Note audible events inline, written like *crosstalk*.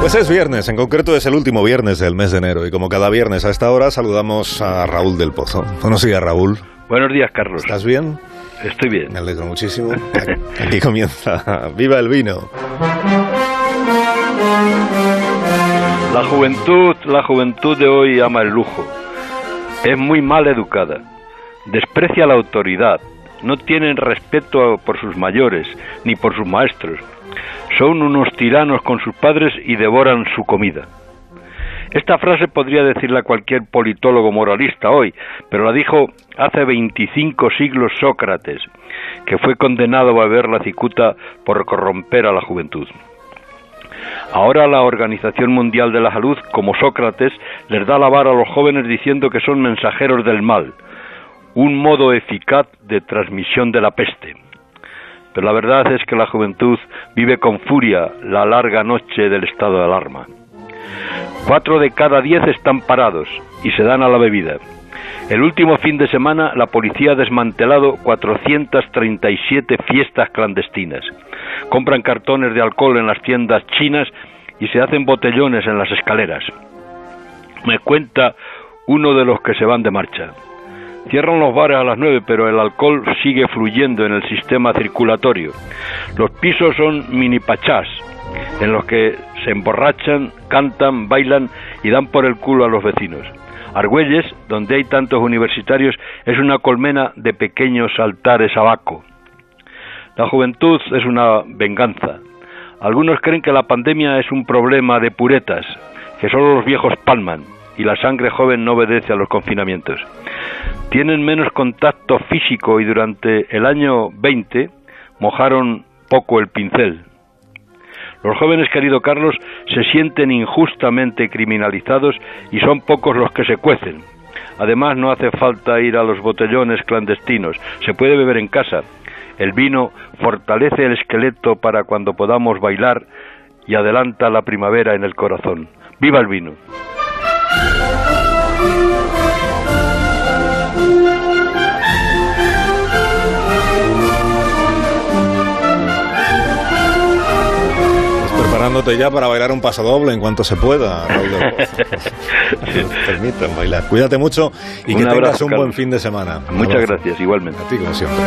Pues es viernes, en concreto es el último viernes del mes de enero y como cada viernes a esta hora saludamos a Raúl del Pozo. Buenos días, Raúl. Buenos días, Carlos. ¿Estás bien? Estoy bien. Me alegro muchísimo. *laughs* Aquí comienza Viva el vino. La juventud, la juventud de hoy ama el lujo. Es muy mal educada. Desprecia la autoridad. No tienen respeto por sus mayores ni por sus maestros son unos tiranos con sus padres y devoran su comida. Esta frase podría decirla cualquier politólogo moralista hoy, pero la dijo hace 25 siglos Sócrates, que fue condenado a beber la cicuta por corromper a la juventud. Ahora la Organización Mundial de la Salud, como Sócrates, les da la vara a los jóvenes diciendo que son mensajeros del mal, un modo eficaz de transmisión de la peste. Pero la verdad es que la juventud vive con furia la larga noche del estado de alarma. Cuatro de cada diez están parados y se dan a la bebida. El último fin de semana la policía ha desmantelado 437 fiestas clandestinas. Compran cartones de alcohol en las tiendas chinas y se hacen botellones en las escaleras. Me cuenta uno de los que se van de marcha. Cierran los bares a las nueve, pero el alcohol sigue fluyendo en el sistema circulatorio. Los pisos son mini pachás, en los que se emborrachan, cantan, bailan y dan por el culo a los vecinos. Argüelles, donde hay tantos universitarios, es una colmena de pequeños altares abaco. La juventud es una venganza. Algunos creen que la pandemia es un problema de puretas, que solo los viejos palman y la sangre joven no obedece a los confinamientos. Tienen menos contacto físico y durante el año 20 mojaron poco el pincel. Los jóvenes, querido Carlos, se sienten injustamente criminalizados y son pocos los que se cuecen. Además, no hace falta ir a los botellones clandestinos, se puede beber en casa. El vino fortalece el esqueleto para cuando podamos bailar y adelanta la primavera en el corazón. ¡Viva el vino! preparándote ya para bailar un paso doble en cuanto se pueda, Raúl *laughs* de permitan bailar. Cuídate mucho y un que abrazo, tengas un Carlos. buen fin de semana. Muchas gracias, igualmente. A ti, como siempre.